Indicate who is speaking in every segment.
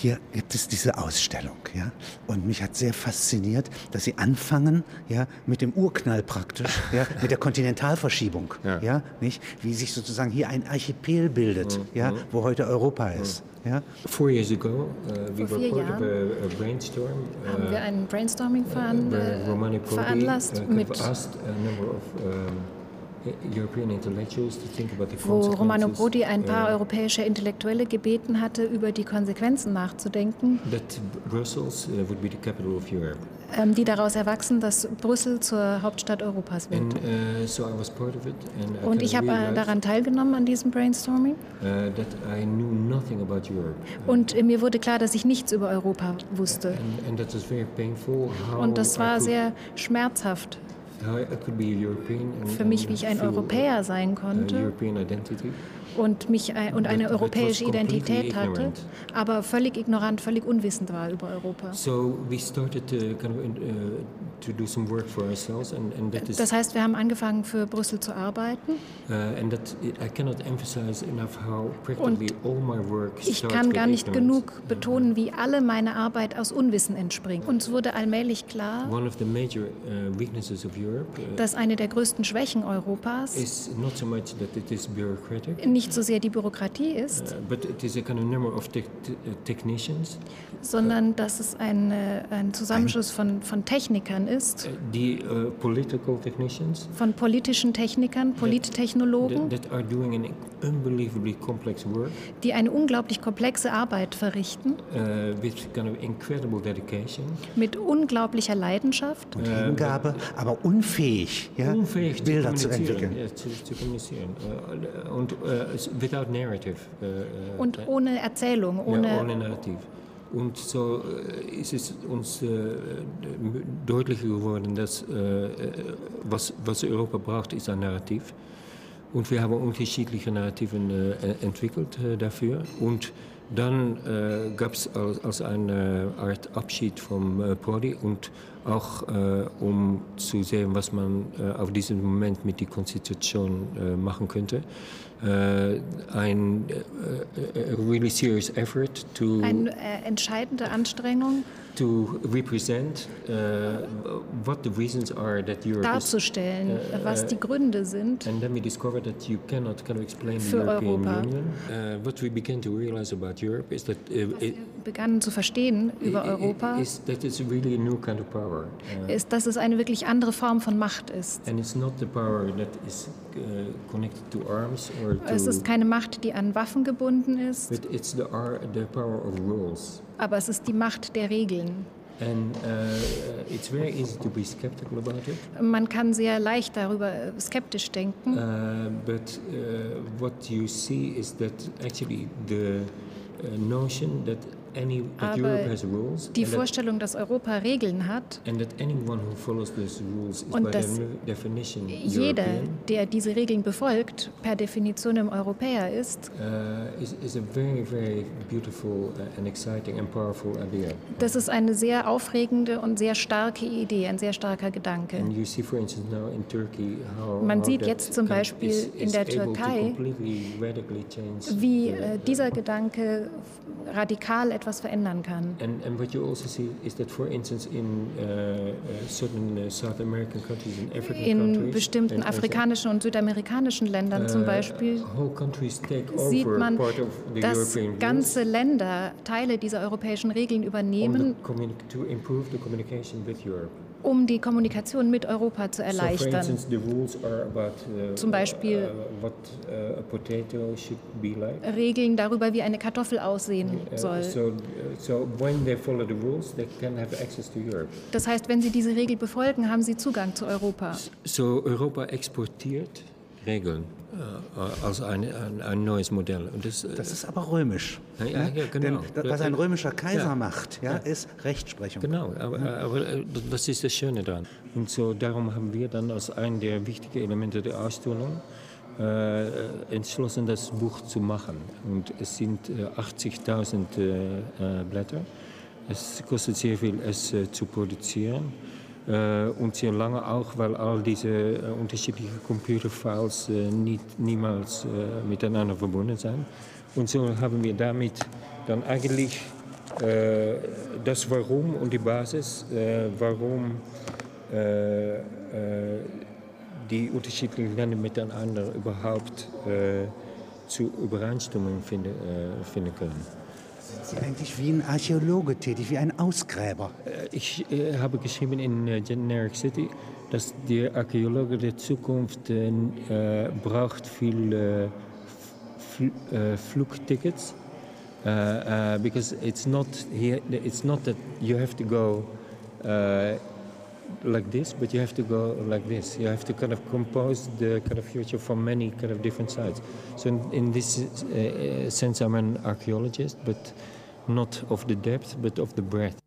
Speaker 1: Hier gibt es diese Ausstellung, ja, und mich hat sehr fasziniert, dass Sie anfangen, ja, mit dem Urknall praktisch, ja, mit der Kontinentalverschiebung, ja. ja nicht, wie sich sozusagen hier ein Archipel bildet, mhm. ja, wo heute Europa ist. Mhm. Ja.
Speaker 2: Four years ago, uh, we Vor vier Jahren a, a brainstorm.
Speaker 3: Haben uh, wir einen Brainstorming veran uh, veranlasst uh, mit
Speaker 2: asked a number of um,
Speaker 3: wo Romano Prodi ein paar uh, europäische Intellektuelle gebeten hatte, über die Konsequenzen nachzudenken,
Speaker 2: uh,
Speaker 3: ähm, die daraus erwachsen, dass Brüssel zur Hauptstadt Europas wird. Uh, Und ich habe daran teilgenommen an diesem Brainstorming. Und mir wurde klar, dass ich nichts über Europa wusste. Und das war sehr schmerzhaft für mich, wie ich ein Europäer sein konnte und, mich, und eine europäische Identität hatte, aber völlig ignorant, völlig unwissend war über Europa. Das heißt, wir haben angefangen für Brüssel zu arbeiten. Uh, und ich kann gar nicht genug betonen, wie alle meine Arbeit aus Unwissen entspringt. Uns wurde allmählich klar, uh, uh, dass eine der größten Schwächen Europas nicht so sehr die Bürokratie ist, sondern dass es ein, ein Zusammenschluss von, von Technikern ist.
Speaker 2: Die uh.
Speaker 3: Von politischen Technikern, Polittechnologen.
Speaker 2: That, that are doing an unbelievably complex work.
Speaker 3: Die eine unglaublich komplexe Arbeit verrichten.
Speaker 2: Uh, with kind of incredible dedication.
Speaker 3: Mit unglaublicher Leidenschaft.
Speaker 1: Und Hingabe, uh, aber unfähig, ja,
Speaker 2: unfähig
Speaker 1: Bilder zu, zu entwickeln.
Speaker 2: Ja, zu, zu kommunizieren. Uh, und without narrative.
Speaker 3: und ohne Erzählung, ohne,
Speaker 2: ja, ohne Narrativ. Und so äh, ist es uns äh, deutlicher geworden, dass äh, was, was Europa braucht, ist ein Narrativ. Und wir haben unterschiedliche Narrativen entwickelt dafür. Und dann äh, gab es als, als, eine Art Abschied vom äh, Prodi und auch äh, um zu sehen, was man auf diesem Moment mit der Konstitution machen könnte, Uh, ein uh, really serious effort to
Speaker 3: eine äh, entscheidende Anstrengung
Speaker 2: to represent uh, what the reasons are that Europe
Speaker 3: darzustellen, is, uh, was die Gründe sind.
Speaker 2: And then we discovered that you cannot kind of explain the European Europa. Union. Uh, what we began to realize about Europe is that
Speaker 3: it, begannen zu verstehen über Europa,
Speaker 2: power.
Speaker 3: ist, dass es eine wirklich andere Form von Macht ist.
Speaker 2: To,
Speaker 3: Es ist keine Macht, die an Waffen gebunden ist.
Speaker 2: But it's the, the power of rules
Speaker 3: aber es ist die Macht der Regeln.
Speaker 2: And, uh, it's very easy to be skeptical about it.
Speaker 3: Man kann sehr leicht darüber äh, skeptisch denken.
Speaker 2: Uh, but uh, what you see is that actually the uh, notion that
Speaker 3: aber die Vorstellung, dass Europa Regeln hat und dass jeder, der diese Regeln befolgt, per Definition ein Europäer ist, uh, uh, das ist eine sehr aufregende und sehr starke Idee, ein sehr starker Gedanke. Man sieht jetzt zum Beispiel in der Türkei, wie äh, dieser Gedanke radikal etwas verändern kann.
Speaker 2: And, and what you also see is that, for instance, in uh, uh certain uh, South American countries, in African
Speaker 3: in
Speaker 2: countries,
Speaker 3: bestimmten afrikanischen und südamerikanischen Ländern uh, zum Beispiel sieht man, dass ganze Länder Teile dieser europäischen Regeln übernehmen, um die Kommunikation mit Europa zu erleichtern.
Speaker 2: So instance, about, uh,
Speaker 3: Zum Beispiel
Speaker 2: uh, what, uh,
Speaker 3: like. Regeln darüber, wie eine Kartoffel aussehen uh, soll.
Speaker 2: So, so
Speaker 3: das heißt, wenn sie diese Regel befolgen, haben sie Zugang zu Europa.
Speaker 2: So Europa exportiert Regeln äh, als ein, ein, ein, neues Modell.
Speaker 1: Das, äh, das, ist aber römisch.
Speaker 2: Ja, ja, ja, genau.
Speaker 1: Denn was ein römischer Kaiser macht, ja, ist Rechtsprechung.
Speaker 2: Genau, aber, aber äh, das ist das Schöne daran. Und so darum haben wir dann als ein der wichtigen Elemente der Ausstellung äh, entschlossen, das Buch zu machen. Und es sind äh, 80.000 äh, Blätter. Es kostet sehr viel, es zu produzieren. Äh, und sehr lange auch, weil all diese äh, unterschiedlichen Computerfiles äh, nicht, niemals miteinander verbunden sind. Und so haben wir damit dann eigentlich das Warum und die Basis, warum die unterschiedlichen Länder miteinander überhaupt zu Übereinstimmung finden, finden können.
Speaker 1: Sind Sie eigentlich wie ein Archäologe tätig, wie ein Ausgräber?
Speaker 2: Ich habe geschrieben in Generic City, dass der Archäologe der Zukunft äh, braucht viel äh, fl äh, Flugtickets uh, because it's not here. It's not that you have to go like this, but you have to go like this. You have to kind of compose the kind of future from many kind of different sides. So in, in this uh, sense, I'm an archaeologist, but not of the depth, but of the breadth.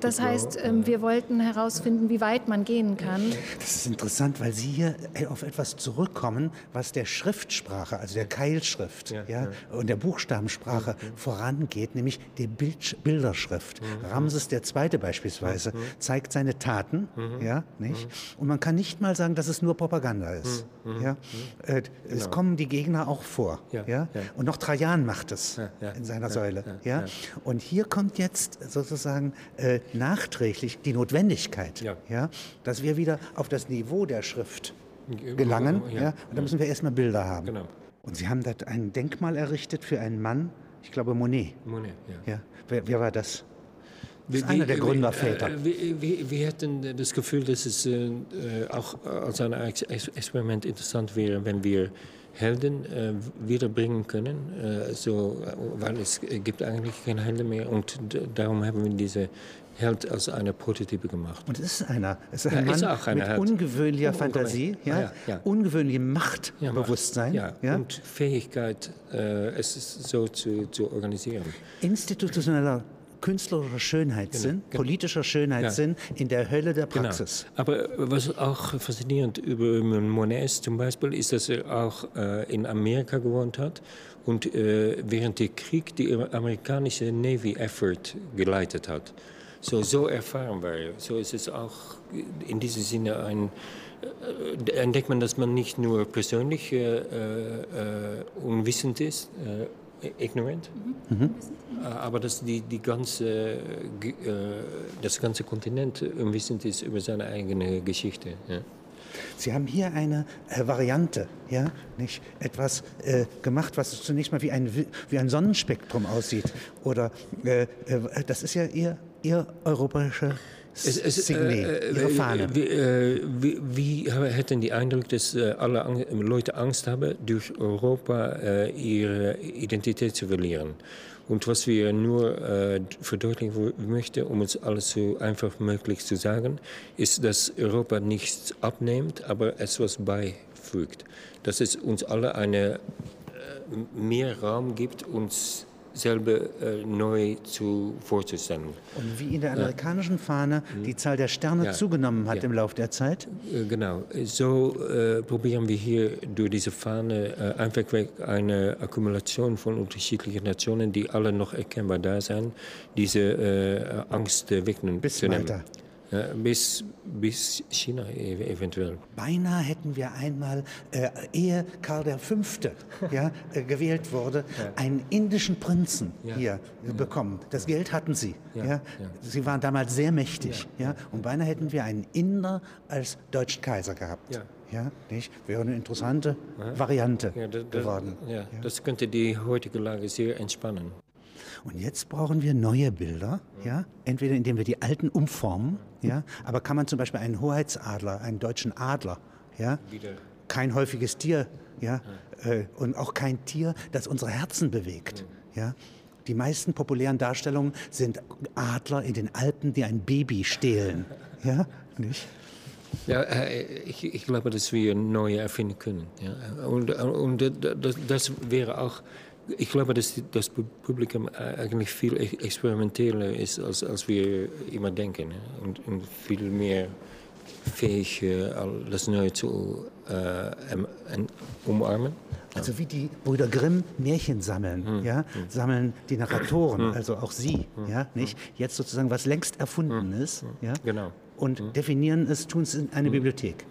Speaker 3: Das heißt, ähm, wir wollten herausfinden, wie weit man gehen kann.
Speaker 1: Das ist interessant, weil Sie hier äh, auf etwas zurückkommen, was der Schriftsprache, also der Keilschrift ja, ja, ja. und der Buchstabensprache mhm. vorangeht, nämlich die Bild Bilderschrift. Mhm. Ramses II. beispielsweise mhm. zeigt seine Taten, mhm. ja, nicht? Mhm. Und man kann nicht mal sagen, dass es nur Propaganda ist. Mhm. Ja? Äh, genau. Es kommen die Gegner auch vor. Ja? Und noch Trajan macht es in seiner Säule. Ja? Und hier kommt jetzt sozusagen äh, nachträglich die Notwendigkeit, ja. ja, dass wir wieder auf das Niveau der Schrift gelangen. Ja, ja, und da müssen wir erstmal Bilder haben. Genau. Und Sie haben dort ein Denkmal errichtet für einen Mann, ich glaube Monet. Monet, ja. ja. Wer, wer war das? Das ist einer der Gründerväter.
Speaker 2: Wir, wir, wir, hatten das Gefühl, dass es äh, auch als ein Experiment interessant wäre, wenn wir Helden äh, wiederbringen können, äh, so, weil es gibt eigentlich keine Helden mehr und darum haben wir diese Held als eine Prototype gemacht.
Speaker 1: Und es ist einer. Es ist ein ja, Mann ist auch mit Held. ungewöhnlicher oh, Fantasie, ja, ja, ja. ungewöhnlichem Machtbewusstsein.
Speaker 2: Ja, ja, und Fähigkeit, äh, es so zu, zu organisieren.
Speaker 1: Institutioneller künstlerischer Schönheitssinn, genau, genau. politischer Schönheitssinn ja. in der Hölle der genau. Praxis.
Speaker 2: Genau. Aber was auch faszinierend über Monet ist zum Beispiel, ist, dass er auch äh, in Amerika gewohnt hat und äh, während des Kriegs die amerikanische Navy Effort geleitet hat. So, so erfahren war er. So ist es auch in diesem Sinne ein äh, entdeckt man, dass man nicht nur persönlich äh, äh, unwissend ist, äh, ignorant. Mhm. Aber dass die, die ganze, das ganze Kontinent unwissend ist über seine eigene Geschichte. Ja.
Speaker 1: Sie haben hier eine äh, Variante, ja, nicht etwas äh, gemacht, was zunächst mal wie ein, wie ein Sonnenspektrum aussieht. Oder äh, das ist ja Ihr, Ihr europäischer es, es, Signet, äh, Ihre Fahne.
Speaker 2: Wie, äh, wie, wie, hätten die Eindruck, dass äh, alle Leute Angst haben, durch Europa äh, ihre Identität zu verlieren? Und was wir nur äh, verdeutlichen möchten, um uns alles so einfach möglich zu sagen, ist, dass Europa nichts abnimmt, aber etwas beifügt. Dass es uns alle eine, äh, mehr Raum gibt, uns selber äh, neu zu, vorzustellen.
Speaker 1: Und wie in der amerikanischen Fahne die Zahl der Sterne ja. zugenommen hat ja. im Laufe der Zeit?
Speaker 2: Äh, genau. So äh, probieren wir hier durch diese Fahne äh, einfach eine Akkumulation von unterschiedlichen Nationen, die alle noch erkennbar da sind, diese äh, Angst wegnehmen
Speaker 1: Bis zu nehmen.
Speaker 2: Weiter. Bis, bis China eventuell.
Speaker 1: Beinahe hätten wir einmal, äh, ehe Karl V. ja, äh, gewählt wurde, ja. einen indischen Prinzen ja. hier ja. bekommen. Das Geld hatten sie. Ja. Sie waren damals sehr mächtig. Ja. Und beinahe hätten wir einen Inder als deutschen Kaiser gehabt. Ja, nicht? Wäre eine interessante Variante
Speaker 2: ja,
Speaker 1: das, geworden.
Speaker 2: Ja, das könnte die heutige Lage sehr entspannen.
Speaker 1: Und jetzt brauchen wir neue Bilder, ja, entweder indem wir die alten umformen, ja, aber kann man zum Beispiel einen Hoheitsadler, einen deutschen Adler, ja, kein häufiges Tier, ja, äh, und auch kein Tier, das unsere Herzen bewegt, ja. Die meisten populären Darstellungen sind Adler in den Alpen, die ein Baby stehlen, ja, nicht?
Speaker 2: Ja, äh, ich, ich, glaube, dass wir neue erfinden können. Ja. Und, und das, das wäre auch ich glaube, dass das Publikum eigentlich viel experimenteller ist, als, als wir immer denken. Und, und viel mehr fähig, das Neue zu äh, umarmen.
Speaker 1: Also wie die Brüder Grimm Märchen sammeln, hm. ja, hm. sammeln die Narratoren, hm. also auch Sie, hm. ja, nicht jetzt sozusagen was längst erfunden hm. ist, hm. ja,
Speaker 2: genau.
Speaker 1: und definieren es, tun es in eine Bibliothek.